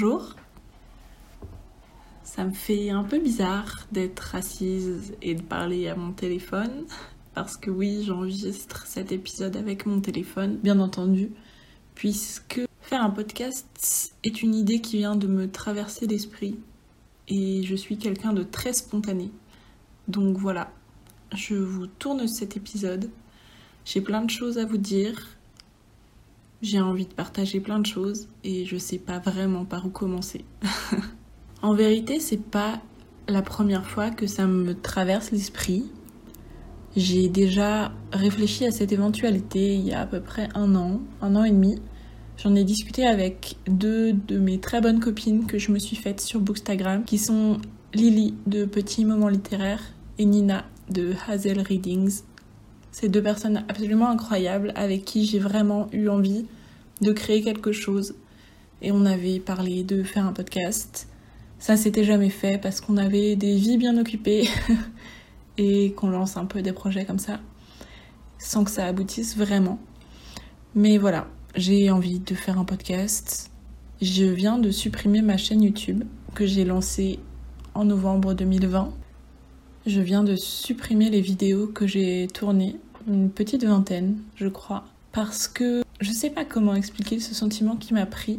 Bonjour. Ça me fait un peu bizarre d'être assise et de parler à mon téléphone parce que oui, j'enregistre cet épisode avec mon téléphone, bien entendu, puisque faire un podcast est une idée qui vient de me traverser l'esprit et je suis quelqu'un de très spontané. Donc voilà, je vous tourne cet épisode. J'ai plein de choses à vous dire. J'ai envie de partager plein de choses et je sais pas vraiment par où commencer. en vérité, c'est pas la première fois que ça me traverse l'esprit. J'ai déjà réfléchi à cette éventualité il y a à peu près un an, un an et demi. J'en ai discuté avec deux de mes très bonnes copines que je me suis faites sur Bookstagram, qui sont Lily de Petits Moments Littéraires et Nina de Hazel Readings. C'est deux personnes absolument incroyables avec qui j'ai vraiment eu envie de créer quelque chose. Et on avait parlé de faire un podcast. Ça s'était jamais fait parce qu'on avait des vies bien occupées et qu'on lance un peu des projets comme ça sans que ça aboutisse vraiment. Mais voilà, j'ai envie de faire un podcast. Je viens de supprimer ma chaîne YouTube que j'ai lancée en novembre 2020. Je viens de supprimer les vidéos que j'ai tournées, une petite vingtaine, je crois, parce que je sais pas comment expliquer ce sentiment qui m'a pris,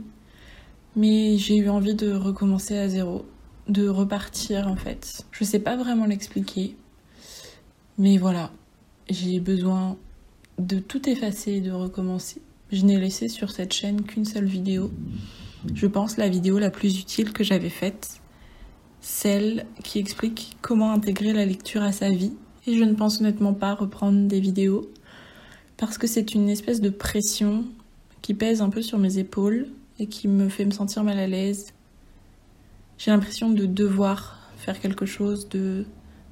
mais j'ai eu envie de recommencer à zéro, de repartir en fait. Je sais pas vraiment l'expliquer, mais voilà, j'ai besoin de tout effacer et de recommencer. Je n'ai laissé sur cette chaîne qu'une seule vidéo. Je pense la vidéo la plus utile que j'avais faite, celle qui explique comment intégrer la lecture à sa vie. Et je ne pense honnêtement pas reprendre des vidéos parce que c'est une espèce de pression qui pèse un peu sur mes épaules et qui me fait me sentir mal à l'aise. J'ai l'impression de devoir faire quelque chose, de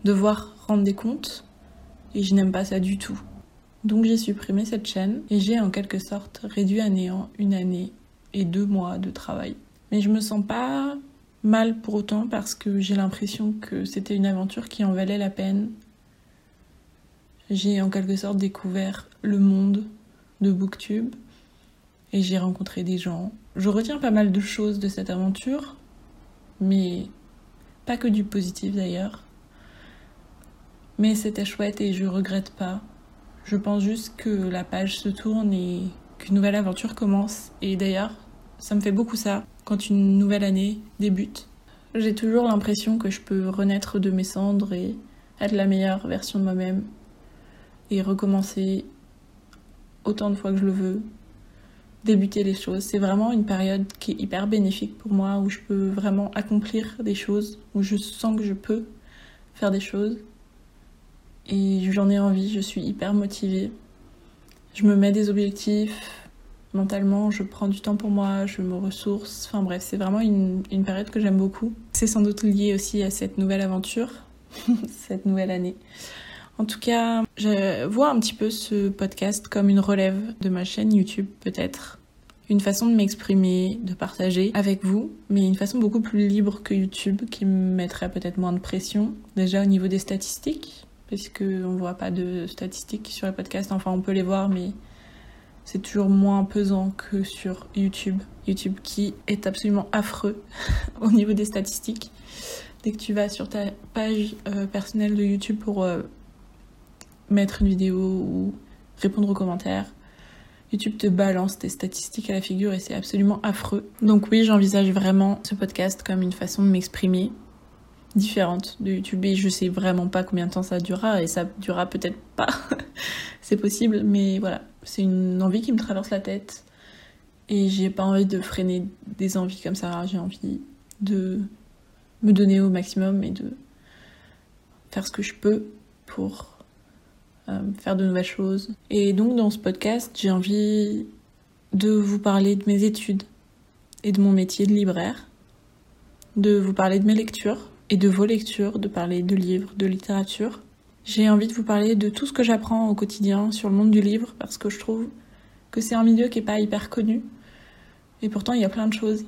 devoir rendre des comptes et je n'aime pas ça du tout. Donc j'ai supprimé cette chaîne et j'ai en quelque sorte réduit à néant une année et deux mois de travail. Mais je me sens pas mal pour autant parce que j'ai l'impression que c'était une aventure qui en valait la peine. J'ai en quelque sorte découvert le monde de Booktube et j'ai rencontré des gens. Je retiens pas mal de choses de cette aventure, mais pas que du positif d'ailleurs. Mais c'était chouette et je regrette pas. Je pense juste que la page se tourne et qu'une nouvelle aventure commence. Et d'ailleurs, ça me fait beaucoup ça quand une nouvelle année débute. J'ai toujours l'impression que je peux renaître de mes cendres et être la meilleure version de moi-même et recommencer autant de fois que je le veux, débuter les choses. C'est vraiment une période qui est hyper bénéfique pour moi, où je peux vraiment accomplir des choses, où je sens que je peux faire des choses et j'en ai envie, je suis hyper motivée. Je me mets des objectifs mentalement, je prends du temps pour moi, je me ressource. Enfin bref, c'est vraiment une, une, période que j'aime beaucoup. C'est sans doute lié aussi à cette nouvelle aventure, cette nouvelle année. En tout cas, je vois un petit peu ce podcast comme une relève de ma chaîne YouTube peut-être. Une façon de m'exprimer, de partager avec vous, mais une façon beaucoup plus libre que YouTube qui me mettrait peut-être moins de pression. Déjà au niveau des statistiques, parce qu'on ne voit pas de statistiques sur les podcasts. Enfin, on peut les voir, mais c'est toujours moins pesant que sur YouTube. YouTube qui est absolument affreux au niveau des statistiques. Dès que tu vas sur ta page euh, personnelle de YouTube pour euh, mettre une vidéo ou répondre aux commentaires, YouTube te balance tes statistiques à la figure et c'est absolument affreux. Donc oui, j'envisage vraiment ce podcast comme une façon de m'exprimer différente de YouTube et je sais vraiment pas combien de temps ça durera et ça durera peut-être pas. c'est possible, mais voilà, c'est une envie qui me traverse la tête et j'ai pas envie de freiner des envies comme ça. J'ai envie de me donner au maximum et de faire ce que je peux pour euh, faire de nouvelles choses. Et donc dans ce podcast, j'ai envie de vous parler de mes études et de mon métier de libraire, de vous parler de mes lectures et de vos lectures, de parler de livres, de littérature. J'ai envie de vous parler de tout ce que j'apprends au quotidien sur le monde du livre parce que je trouve que c'est un milieu qui est pas hyper connu et pourtant il y a plein de choses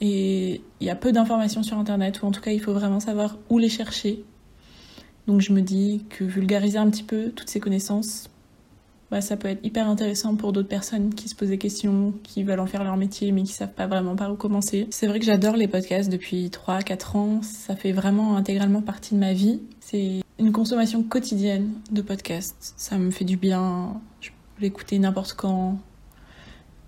et il y a peu d'informations sur internet ou en tout cas il faut vraiment savoir où les chercher. Donc je me dis que vulgariser un petit peu toutes ces connaissances bah, ça peut être hyper intéressant pour d'autres personnes qui se posent des questions, qui veulent en faire leur métier mais qui savent pas vraiment par où commencer. C'est vrai que j'adore les podcasts depuis 3-4 ans, ça fait vraiment intégralement partie de ma vie. C'est une consommation quotidienne de podcasts. Ça me fait du bien, je peux l'écouter n'importe quand,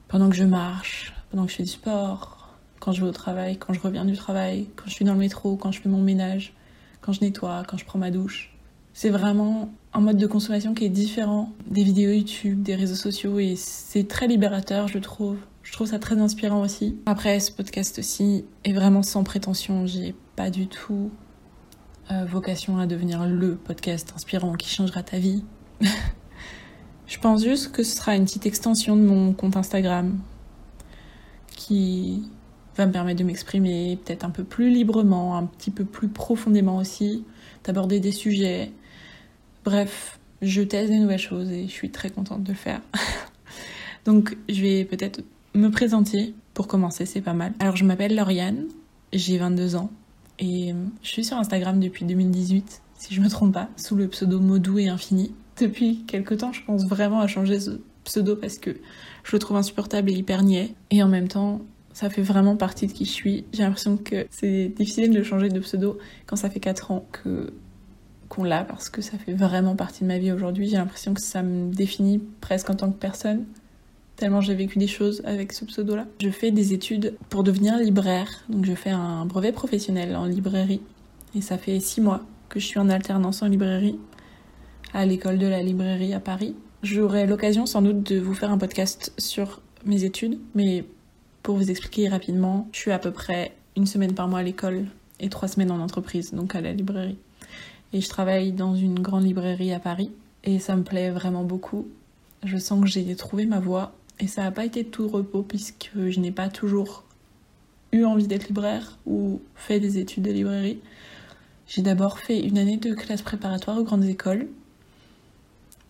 pendant que je marche, pendant que je fais du sport, quand je vais au travail, quand je reviens du travail, quand je suis dans le métro, quand je fais mon ménage, quand je nettoie, quand je prends ma douche. C'est vraiment un mode de consommation qui est différent des vidéos YouTube, des réseaux sociaux et c'est très libérateur, je trouve. Je trouve ça très inspirant aussi. Après, ce podcast aussi est vraiment sans prétention. J'ai pas du tout euh, vocation à devenir le podcast inspirant qui changera ta vie. je pense juste que ce sera une petite extension de mon compte Instagram qui va me permettre de m'exprimer peut-être un peu plus librement, un petit peu plus profondément aussi, d'aborder des sujets Bref, je teste des nouvelles choses et je suis très contente de le faire. Donc je vais peut-être me présenter pour commencer, c'est pas mal. Alors je m'appelle Lauriane, j'ai 22 ans et je suis sur Instagram depuis 2018, si je me trompe pas, sous le pseudo Modou et Infini. Depuis quelques temps, je pense vraiment à changer ce pseudo parce que je le trouve insupportable et hyper niais. Et en même temps, ça fait vraiment partie de qui je suis. J'ai l'impression que c'est difficile de changer de pseudo quand ça fait 4 ans que qu'on l'a parce que ça fait vraiment partie de ma vie aujourd'hui. J'ai l'impression que ça me définit presque en tant que personne, tellement j'ai vécu des choses avec ce pseudo-là. Je fais des études pour devenir libraire, donc je fais un brevet professionnel en librairie et ça fait six mois que je suis en alternance en librairie à l'école de la librairie à Paris. J'aurai l'occasion sans doute de vous faire un podcast sur mes études, mais pour vous expliquer rapidement, je suis à peu près une semaine par mois à l'école et trois semaines en entreprise, donc à la librairie et je travaille dans une grande librairie à Paris et ça me plaît vraiment beaucoup. Je sens que j'ai trouvé ma voie et ça n'a pas été tout repos puisque je n'ai pas toujours eu envie d'être libraire ou fait des études de librairie. J'ai d'abord fait une année de classe préparatoire aux grandes écoles.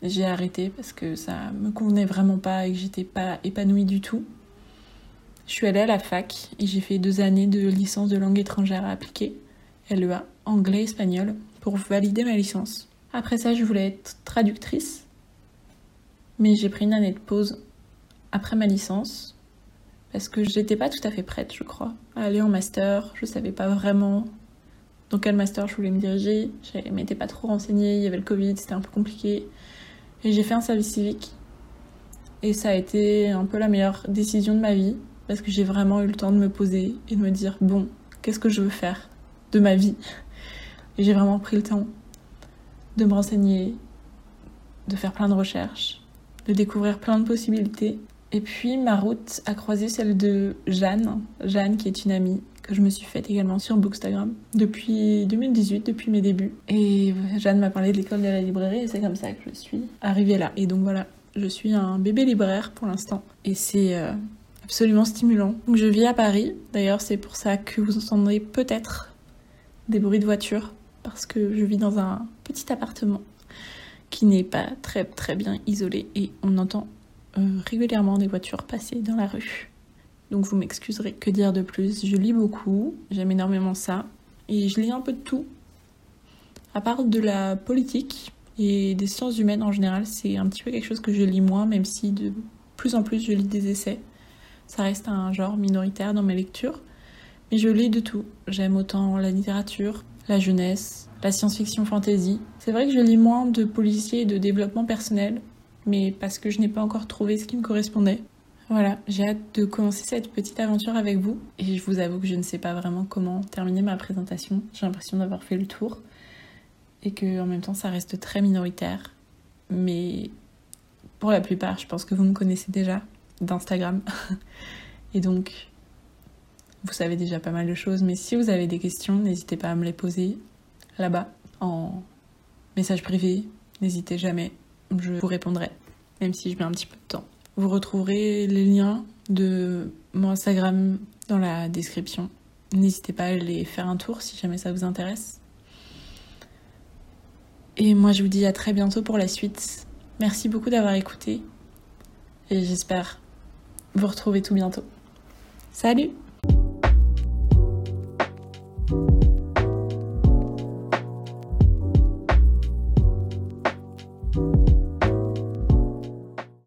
J'ai arrêté parce que ça me convenait vraiment pas et que j'étais pas épanouie du tout. Je suis allée à la fac et j'ai fait deux années de licence de langue étrangère à appliquer, LEA, anglais-espagnol pour valider ma licence. Après ça, je voulais être traductrice, mais j'ai pris une année de pause après ma licence parce que j'étais pas tout à fait prête, je crois, à aller en master. Je savais pas vraiment dans quel master je voulais me diriger. Je m'étais pas trop renseignée, il y avait le Covid, c'était un peu compliqué. Et j'ai fait un service civique. Et ça a été un peu la meilleure décision de ma vie parce que j'ai vraiment eu le temps de me poser et de me dire bon, qu'est-ce que je veux faire de ma vie? J'ai vraiment pris le temps de me renseigner, de faire plein de recherches, de découvrir plein de possibilités. Et puis ma route a croisé celle de Jeanne, Jeanne qui est une amie que je me suis faite également sur Bookstagram depuis 2018, depuis mes débuts. Et Jeanne m'a parlé de l'école de la librairie et c'est comme ça que je suis arrivée là. Et donc voilà, je suis un bébé libraire pour l'instant et c'est euh, absolument stimulant. Donc je vis à Paris, d'ailleurs c'est pour ça que vous entendrez peut-être des bruits de voiture parce que je vis dans un petit appartement qui n'est pas très très bien isolé et on entend euh, régulièrement des voitures passer dans la rue. Donc vous m'excuserez, que dire de plus Je lis beaucoup, j'aime énormément ça et je lis un peu de tout. À part de la politique et des sciences humaines en général, c'est un petit peu quelque chose que je lis moins, même si de plus en plus je lis des essais. Ça reste un genre minoritaire dans mes lectures. Mais je lis de tout. J'aime autant la littérature, la jeunesse, la science-fiction fantasy. C'est vrai que je lis moins de policiers et de développement personnel, mais parce que je n'ai pas encore trouvé ce qui me correspondait. Voilà, j'ai hâte de commencer cette petite aventure avec vous. Et je vous avoue que je ne sais pas vraiment comment terminer ma présentation. J'ai l'impression d'avoir fait le tour. Et que en même temps, ça reste très minoritaire. Mais pour la plupart, je pense que vous me connaissez déjà d'Instagram. et donc, vous savez déjà pas mal de choses, mais si vous avez des questions, n'hésitez pas à me les poser là-bas en message privé. N'hésitez jamais, je vous répondrai, même si je mets un petit peu de temps. Vous retrouverez les liens de mon Instagram dans la description. N'hésitez pas à les faire un tour si jamais ça vous intéresse. Et moi je vous dis à très bientôt pour la suite. Merci beaucoup d'avoir écouté et j'espère vous retrouver tout bientôt. Salut